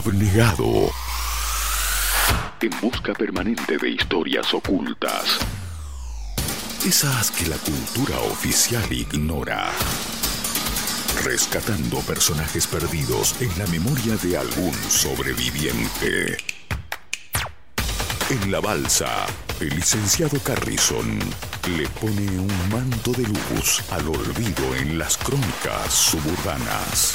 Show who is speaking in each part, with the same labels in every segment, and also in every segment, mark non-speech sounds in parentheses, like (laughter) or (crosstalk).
Speaker 1: abnegado. En busca permanente de historias ocultas. Esas que la cultura oficial ignora. Rescatando personajes perdidos en la memoria de algún sobreviviente. En la balsa, el licenciado Carrison le pone un manto de luz al olvido en las crónicas suburbanas.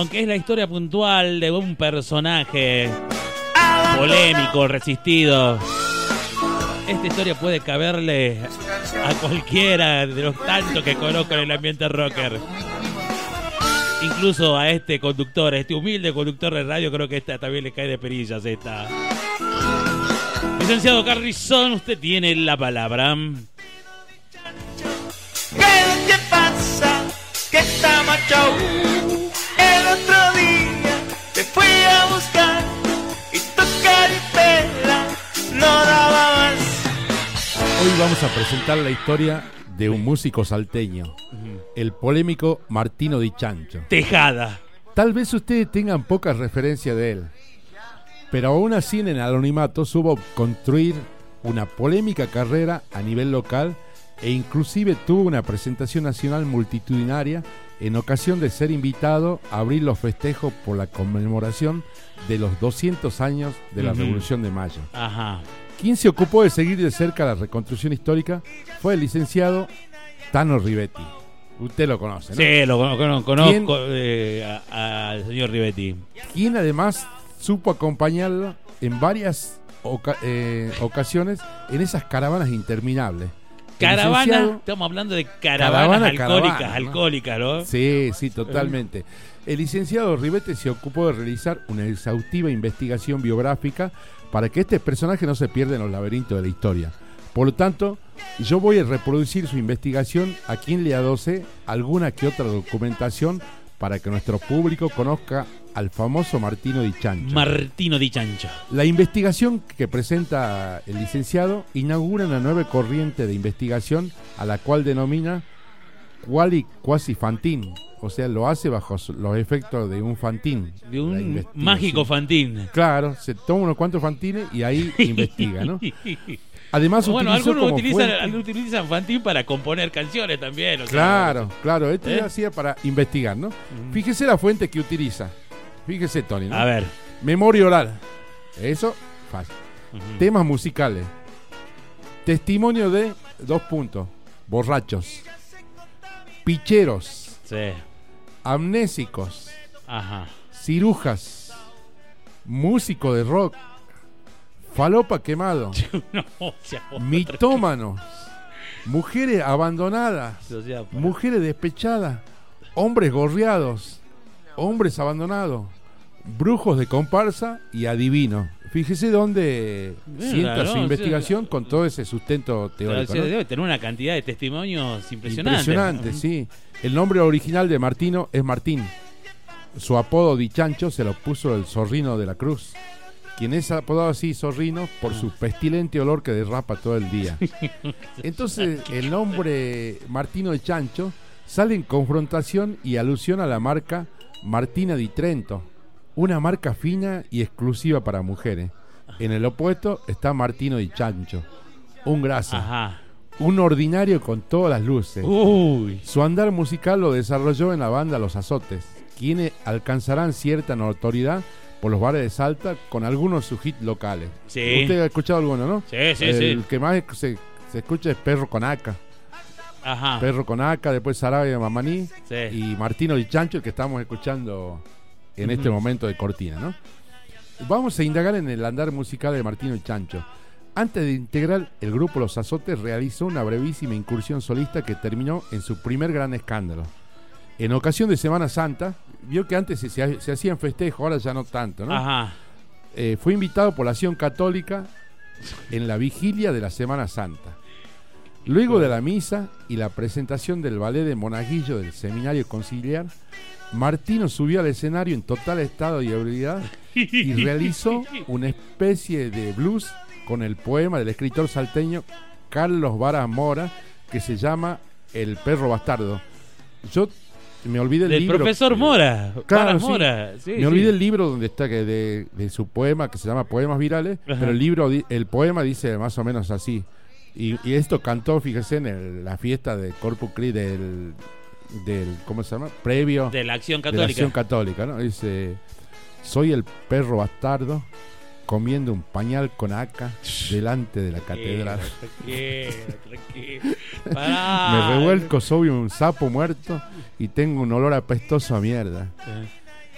Speaker 2: Aunque es la historia puntual de un personaje polémico, resistido. Esta historia puede caberle a cualquiera de los tantos que conozco en el ambiente rocker. Incluso a este conductor, a este humilde conductor de radio, creo que esta también le cae de perillas esta. Licenciado Carrizón, usted tiene la palabra.
Speaker 3: Presentar la historia de un músico salteño, el polémico Martino Di Chancho.
Speaker 2: Tejada.
Speaker 3: Tal vez ustedes tengan poca referencia de él, pero aún así en el anonimato supo construir una polémica carrera a nivel local e inclusive tuvo una presentación nacional multitudinaria en ocasión de ser invitado a abrir los festejos por la conmemoración de los 200 años de la. Revolución de Mayo.
Speaker 2: Ajá.
Speaker 3: Quien se ocupó de seguir de cerca la reconstrucción histórica fue el licenciado Tano Rivetti. Usted lo conoce, ¿no?
Speaker 2: Sí, lo cono- cono- conozco
Speaker 3: ¿Quién?
Speaker 2: eh, al señor Rivetti.
Speaker 3: Quien además supo acompañarlo en varias oca- eh, ocasiones en esas caravanas interminables.
Speaker 2: Caravana,
Speaker 3: licenciado-
Speaker 2: estamos hablando de caravanas
Speaker 3: Caravana,
Speaker 2: alcohólicas, alcohólicas, ¿no?
Speaker 3: Sí, sí, totalmente. El licenciado Rivete se ocupó de realizar una exhaustiva investigación biográfica para que este personaje no se pierda en los laberintos de la historia. Por lo tanto, yo voy a reproducir su investigación a quien le adose alguna que otra documentación para que nuestro público conozca al famoso Martino Di Chancho.
Speaker 2: Martino Di Chancho.
Speaker 3: La investigación que presenta el licenciado inaugura una nueva corriente de investigación a la cual denomina quali quasi fantín, o sea, lo hace bajo los efectos de un fantín.
Speaker 2: De un mágico fantín.
Speaker 3: Claro, se toma unos cuantos fantines y ahí (laughs) investiga, ¿no? (laughs) Además
Speaker 2: bueno, algunos utilizan, algunos utilizan fantín para componer canciones también. o sea,
Speaker 3: Claro, claro, esto
Speaker 2: ¿Eh?
Speaker 3: ya hacía para investigar, ¿no? Fíjese la fuente que utiliza. Fíjese, Tony, ¿no?
Speaker 2: A ver.
Speaker 3: Memoria oral. Eso, fácil. Temas musicales. Testimonio de dos puntos. Borrachos. Picheros.
Speaker 2: Sí.
Speaker 3: Amnésicos.
Speaker 2: Ajá.
Speaker 3: Cirujas. Músico de rock. Falopa quemado. (laughs)
Speaker 2: No, o sea, otra-
Speaker 3: Mitómanos. Mujeres abandonadas.
Speaker 2: o sea,
Speaker 3: Mujeres despechadas. Hombres gorreados. Hombres abandonados. Brujos de comparsa y adivinos. Fíjese dónde sienta su
Speaker 2: ¿no?
Speaker 3: investigación con todo ese sustento teórico. ¿no?
Speaker 2: debe tener una cantidad de testimonios impresionantes.
Speaker 3: Impresionante, sí. El nombre original de Martino es Martín. Su apodo Di Chancho se lo puso el zorrino de la cruz, quien es apodado así zorrino por su pestilente olor que derrapa todo el día. (laughs) Entonces, el nombre Martino de Chancho sale en confrontación y alusión a la marca Martina di Trento, una marca fina y exclusiva para mujeres. En el opuesto está Martino di Chancho, un grasa.
Speaker 2: Ajá.
Speaker 3: Un ordinario con todas las luces.
Speaker 2: Uy.
Speaker 3: Su andar musical lo desarrolló en la banda Los Azotes, quienes alcanzarán cierta notoriedad por los bares de Salta con algunos de sus hits locales.
Speaker 2: Sí.
Speaker 3: Usted ha escuchado alguno, ¿no?
Speaker 2: Sí, sí,
Speaker 3: El
Speaker 2: sí.
Speaker 3: que más se, se escucha es Perro con Aca.
Speaker 2: Ajá.
Speaker 3: Perro con Aca, después Sarabia Mamaní
Speaker 2: Sí.
Speaker 3: y Martino Di Chancho, el que estamos escuchando en este momento de cortina, ¿no? Vamos a indagar en el andar musical de Martino Di Chancho. Antes de integrar el grupo Los Azotes, realizó una brevísima incursión solista que terminó en su primer gran escándalo. En ocasión de Semana Santa, vio que antes se, se, se hacían festejos, ahora ya no tanto, ¿no?
Speaker 2: Ajá.
Speaker 3: eh, fue invitado por la Acción Católica en la vigilia de la Semana Santa. Luego de la misa y la presentación del ballet de Monaguillo del Seminario Conciliar, Martino subió al escenario en total estado de ebriedad y (laughs) realizó una especie de blues con el poema del escritor salteño Carlos Vara Mora que se llama El perro bastardo. Yo me olvidé el
Speaker 2: Del
Speaker 3: libro.
Speaker 2: profesor Mora.
Speaker 3: Claro.
Speaker 2: Mora. sí,
Speaker 3: me
Speaker 2: sí.
Speaker 3: olvidé el libro donde está que de, de su poema que se llama Poemas Virales,
Speaker 2: Ajá.
Speaker 3: pero el libro, el poema dice más o menos así. Y, y esto cantó, fíjese, en el- la fiesta de Corpus Christi del, del, ¿cómo se llama? Previo
Speaker 2: De la acción
Speaker 3: de la
Speaker 2: católica.
Speaker 3: acción católica, ¿no? Dice, soy el perro bastardo comiendo un pañal con aca delante de la catedral.
Speaker 2: Tranquilo, tranquilo.
Speaker 3: Me revuelco, soy un sapo muerto y tengo un olor apestoso a mierda.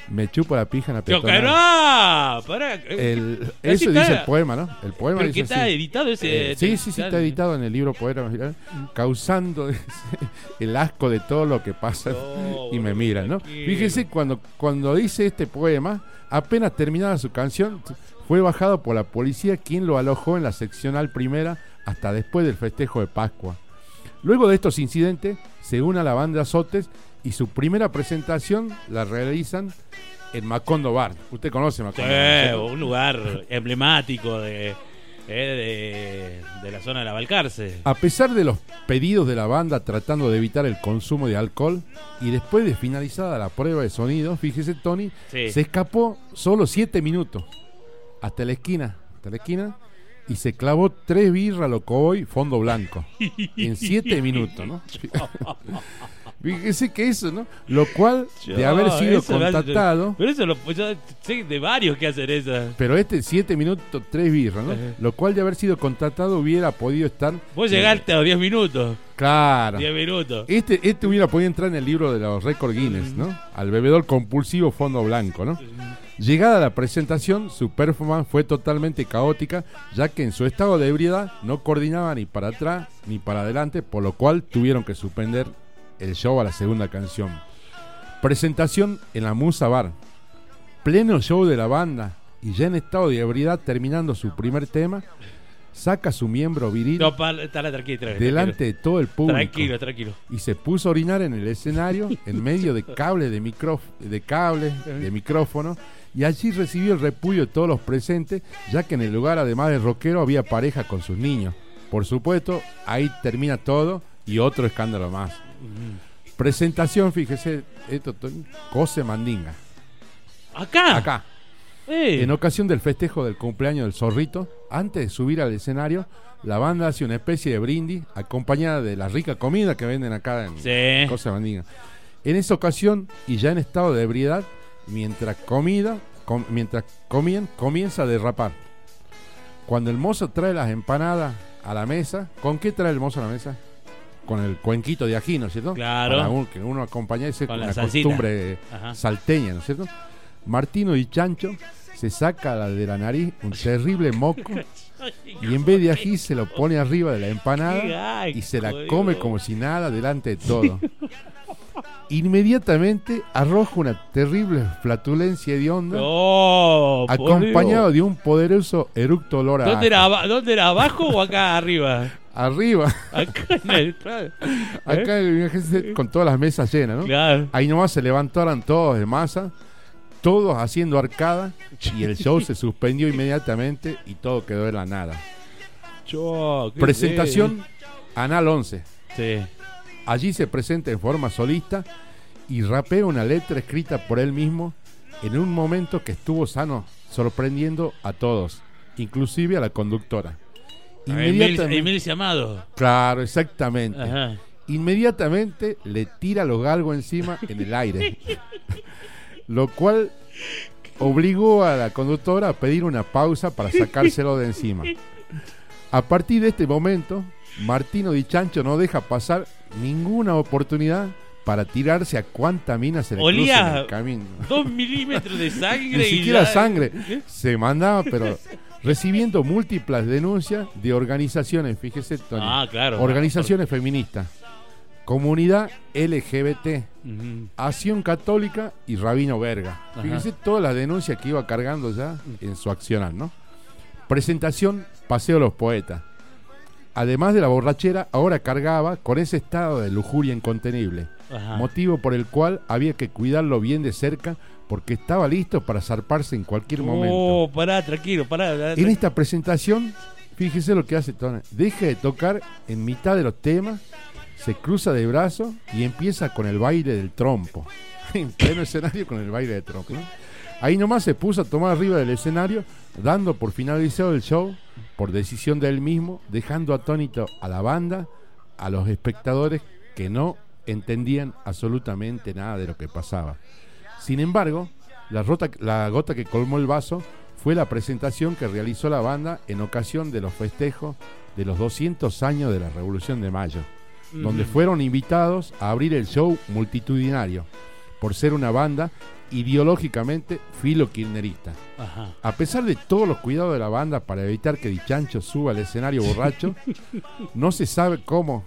Speaker 3: Me chupo la pija en la peatonal.
Speaker 2: no, pará.
Speaker 3: El, eso
Speaker 2: está.
Speaker 3: dice el poema, ¿no? El poema
Speaker 2: Pero que
Speaker 3: dice
Speaker 2: está
Speaker 3: así.
Speaker 2: editado ese.
Speaker 3: Eh, sí, sí, sí, está editado en el libro Virales, causando (laughs) el asco de todo lo que pasa
Speaker 2: No,
Speaker 3: y me miran, ¿no?
Speaker 2: tranquilo.
Speaker 3: Fíjese, cuando, cuando dice este poema, apenas terminada su canción, fue bajado por la policía quien lo alojó en la seccional primera hasta después del festejo de Pascua. Luego de estos incidentes, se une a la banda Sotes y su primera presentación la realizan en Macondo Bar. Usted conoce
Speaker 2: Sí,
Speaker 3: Macondo Bar,
Speaker 2: un lugar emblemático de, eh, de, de la zona de la Balcarce.
Speaker 3: A pesar de los pedidos de la banda tratando de evitar el consumo de alcohol y después de finalizada la prueba de sonido, fíjese Tony,
Speaker 2: Sí.
Speaker 3: se escapó solo siete minutos hasta la esquina, hasta la esquina y se clavó tres birras locoboy fondo blanco (laughs) en siete minutos, ¿no? (laughs) Fíjese que eso, ¿no? Lo cual de haber sido
Speaker 2: hace-
Speaker 3: contactado,
Speaker 2: Pero eso lo, yo sé de varios que hacen eso.
Speaker 3: pero este siete minutos tres birras, ¿no?
Speaker 2: Ajá.
Speaker 3: Lo cual de haber sido contactado hubiera podido estar
Speaker 2: Vos llegaste a los 10 minutos.
Speaker 3: Claro.
Speaker 2: 10 minutos.
Speaker 3: Este, este hubiera podido entrar en el libro de los récords Guinness, ¿no? Al bebedor compulsivo fondo blanco, ¿no? Llegada la presentación, su performance fue totalmente caótica, ya que en su estado de ebriedad no coordinaba ni para atrás ni para adelante, por lo cual tuvieron que suspender el show a la segunda canción. Presentación en la Musa Bar. Pleno show de la banda y ya en estado de ebriedad terminando su primer tema, saca su miembro viril
Speaker 2: No, pa- estará tranquilo, tranquilo.
Speaker 3: delante de todo el público
Speaker 2: Tranquilo, tranquilo.
Speaker 3: y se puso a orinar en el escenario en medio de (laughs) cable de micro de de micrófono y allí recibió el repudio de todos los presentes ya que en el lugar además de rockero había pareja con sus niños por supuesto ahí termina todo y otro escándalo más presentación fíjese esto to- cose mandinga
Speaker 2: Acá.
Speaker 3: acá en ocasión del festejo del cumpleaños del zorrito, antes de subir al escenario, la banda hace una especie de brindis acompañada de la rica comida que venden acá en
Speaker 2: Sí.
Speaker 3: Cosa de Mandinga. En esa ocasión, y ya en estado de ebriedad, mientras comida, com- mientras comían, comienza a derrapar. Cuando el mozo trae las empanadas a la mesa, ¿con qué trae el mozo a la mesa? Con el cuenquito de ají, ¿no es cierto?
Speaker 2: Claro.
Speaker 3: Para un- que uno acompaña ese
Speaker 2: Con salsita.
Speaker 3: costumbre
Speaker 2: Ajá.
Speaker 3: salteña, ¿no es cierto? Martino y Chancho se saca de la nariz un terrible moco (laughs) y en vez de ají se lo pone arriba de la empanada y se la come como si nada delante de todo. (laughs) Inmediatamente arroja una terrible flatulencia de onda
Speaker 2: por
Speaker 3: acompañado de un poderoso eructo olor a
Speaker 2: ¿Dónde era, aba- ¿Dónde era? ¿Abajo o acá arriba?
Speaker 3: arriba,
Speaker 2: Acá en el. Claro.
Speaker 3: acá imagínense, con todas las mesas llenas, ¿no?
Speaker 2: Claro.
Speaker 3: Ahí nomás se levantaron todos de masa, todos haciendo arcada, y el show se suspendió inmediatamente y todo quedó en la nada.
Speaker 2: ¿qué
Speaker 3: Presentación Anal 11.
Speaker 2: es? Sí.
Speaker 3: Allí se presenta en forma solista y rapea una letra escrita por él mismo en un momento que estuvo sano, sorprendiendo a todos, inclusive a la conductora. Inmediatamente,
Speaker 2: Emil Llamado.
Speaker 3: claro, exactamente.
Speaker 2: Ajá.
Speaker 3: Inmediatamente le tira los galgos encima en el aire, (laughs) lo cual obligó a la conductora a pedir una pausa para sacárselo de encima. A partir de este momento, Martino Di Chancho no deja pasar ninguna oportunidad para tirarse a cuanta mina se le cruce
Speaker 2: Olía
Speaker 3: en el camino.
Speaker 2: Dos milímetros de (laughs) sangre.
Speaker 3: Ni
Speaker 2: y
Speaker 3: siquiera sangre. Se mandaba, pero recibiendo múltiples denuncias de organizaciones, fíjese, Tony,
Speaker 2: Ah, claro.
Speaker 3: organizaciones feministas. Comunidad LGBT. Acción Católica y Rabino Verga.
Speaker 2: Ajá.
Speaker 3: Fíjese todas las denuncias que iba cargando ya en su accionar, ¿no? Presentación Paseo de los Poetas. Además de la borrachera, ahora cargaba con ese estado de lujuria incontenible,
Speaker 2: Ajá.
Speaker 3: motivo por el cual había que cuidarlo bien de cerca porque estaba listo para zarparse en cualquier momento.
Speaker 2: Oh, pará, tranquilo, pará. pará,
Speaker 3: En esta presentación, fíjese lo que hace Tony. Deja de tocar en mitad de los temas, se cruza de brazos y empieza con el baile del trompo. (laughs) En pleno escenario con el baile del trompo. ¿no? Ahí nomás se puso a tomar arriba del escenario, dando por finalizado el show, por decisión de él mismo, dejando atónito a la banda, a los espectadores que no entendían absolutamente nada de lo que pasaba. Sin embargo, la, rota- la gota que colmó el vaso fue la presentación que realizó la banda en ocasión de los festejos de los 200 años de la Revolución de Mayo, donde fueron invitados a abrir el show multitudinario, por ser una banda ideológicamente filo-kirchnerista.
Speaker 2: Ajá.
Speaker 3: A pesar de todos los cuidados de la banda para evitar que Dichancho suba al escenario borracho, (laughs) no se sabe cómo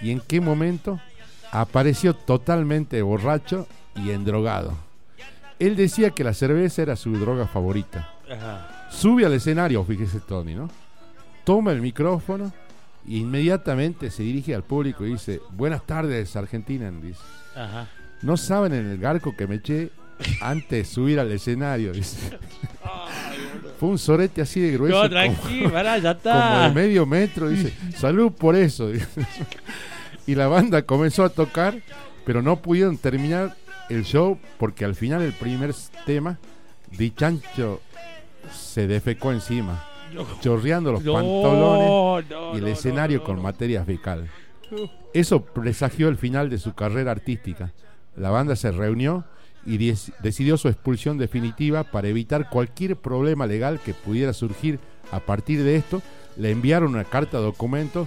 Speaker 3: y en qué momento apareció totalmente borracho y endrogado. Él decía que la cerveza era su droga favorita.
Speaker 2: Ajá.
Speaker 3: Sube al escenario, fíjese Tony, ¿no? Toma el micrófono e inmediatamente se dirige al público y dice, buenas tardes Argentina, dice.
Speaker 2: Ajá.
Speaker 3: No saben en el garco que me eché antes de subir al escenario, dice. Fue un sorete así de grueso.
Speaker 2: No,
Speaker 3: como-
Speaker 2: tranquilo, pará, ya
Speaker 3: como
Speaker 2: está.
Speaker 3: de medio metro, dice, salud por eso. dice. Y la banda comenzó a tocar, pero no pudieron terminar el show porque al final el primer tema, Dichancho se defecó encima, chorreando los
Speaker 2: No,
Speaker 3: pantalones
Speaker 2: no,
Speaker 3: y el
Speaker 2: no,
Speaker 3: escenario
Speaker 2: no,
Speaker 3: con materia fecal. Eso presagió el final de su carrera artística. La banda se reunió y decidió su expulsión definitiva para evitar cualquier problema legal que pudiera surgir a partir de esto. Le enviaron una carta documento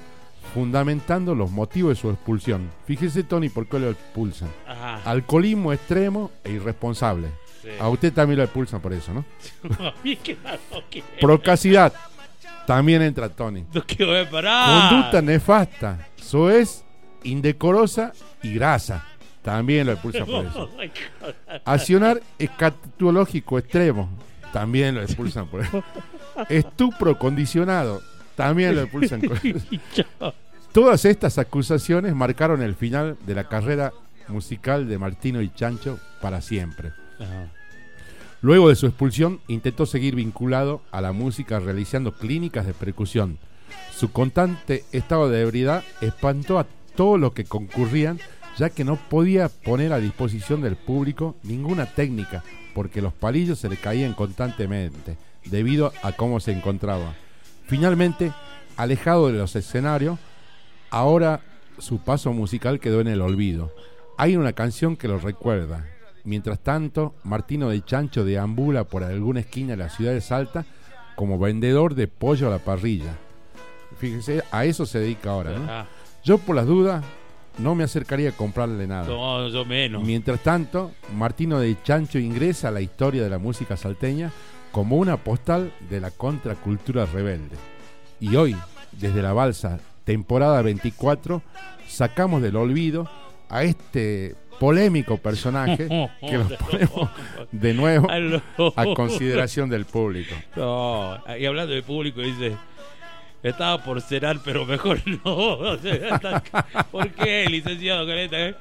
Speaker 3: fundamentando los motivos de su expulsión. Fíjese, Tony, por qué lo expulsan.
Speaker 2: Ajá.
Speaker 3: Alcoholismo extremo e irresponsable.
Speaker 2: Sí.
Speaker 3: A usted también lo expulsan por eso, ¿no? (laughs) Procacidad. También entra Tony. Conducta nefasta, soez, indecorosa y grasa. También lo expulsan por eso. (laughs)
Speaker 2: Ay,
Speaker 3: Accionar escatológico extremo. También lo expulsan por eso. (laughs) Estupro condicionado. También lo expulsan por (laughs) eso. Todas estas acusaciones marcaron el final de la carrera musical de Martino y Chancho para siempre.
Speaker 2: Ajá.
Speaker 3: Luego de su expulsión, intentó seguir vinculado a la música realizando clínicas de percusión. Su constante estado de ebriedad espantó a todos los que concurrían, ya que no podía poner a disposición del público ninguna técnica, porque los palillos se le caían constantemente, debido a cómo se encontraba. Finalmente, alejado de los escenarios, ahora su paso musical quedó en el olvido. Hay una canción que lo recuerda. Mientras tanto, Martino de Chancho deambula por alguna esquina de la ciudad de Salta como vendedor de pollo a la parrilla. Fíjense, a eso se dedica ahora. ¿no?
Speaker 2: Ajá.
Speaker 3: Yo por las dudas no me acercaría a comprarle nada.
Speaker 2: No, yo menos.
Speaker 3: Mientras tanto, Martino de Chancho ingresa a la historia de la música salteña como una postal de la contracultura rebelde. Y hoy, desde la balsa, temporada 24, sacamos del olvido a este polémico personaje (laughs) que lo ponemos de nuevo (laughs) a consideración del público.
Speaker 2: No, y hablando de público, dice. Estaba por cenar, pero mejor (laughs) no. ¿Por qué, licenciado Caleta? eh?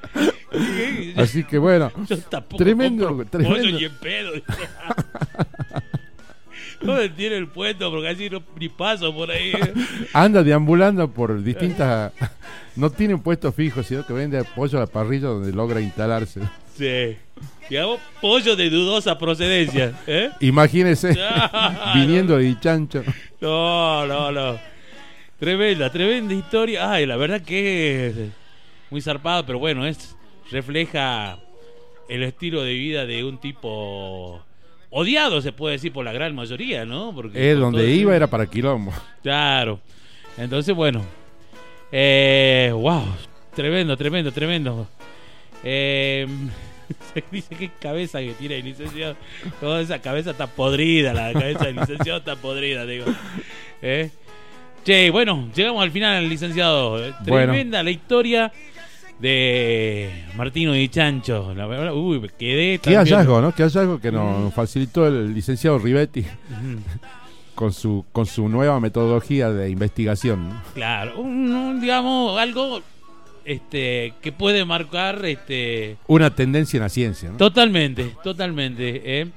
Speaker 2: (laughs)
Speaker 3: Así que bueno, (laughs)
Speaker 2: Yo tampoco
Speaker 3: Tremendo, tremendo.
Speaker 2: pollo ni en pedo. ¿Dónde tiene el puesto? Porque así no, ni paso por ahí. eh.
Speaker 3: anda deambulando por distintas... No tiene un puesto fijo, sino que vende pollo a la parrilla donde logra instalarse.
Speaker 2: Sí. Digamos, pollo de dudosa procedencia. ¿eh?
Speaker 3: Imagínese viniendo de chancho.
Speaker 2: No, no, no. Tremenda, tremenda historia. Ay, la verdad que es muy zarpado, pero bueno, es refleja el estilo de vida de un tipo odiado, se puede decir, por la gran mayoría, ¿no? Porque
Speaker 3: Eh,
Speaker 2: por
Speaker 3: donde iba era para quilombo.
Speaker 2: Claro. Entonces, bueno. Eh, wow. Tremendo, tremendo, tremendo. Eh, (laughs) dice que cabeza que tiene el licenciado. Toda esa cabeza está podrida, la cabeza del licenciado está podrida, digo. Eh. Che, bueno, llegamos al final, licenciado.
Speaker 3: Bueno.
Speaker 2: Tremenda la historia de Martino y Chancho. La verdad, uy, quedé
Speaker 3: Qué hallazgo, ¿no? Qué hallazgo que nos facilitó el licenciado Rivetti con su, con su nueva metodología de investigación. ¿no?
Speaker 2: Claro, un, un, digamos, algo este que puede marcar este
Speaker 3: Una tendencia en la ciencia, ¿no?
Speaker 2: totalmente, totalmente, ¿eh?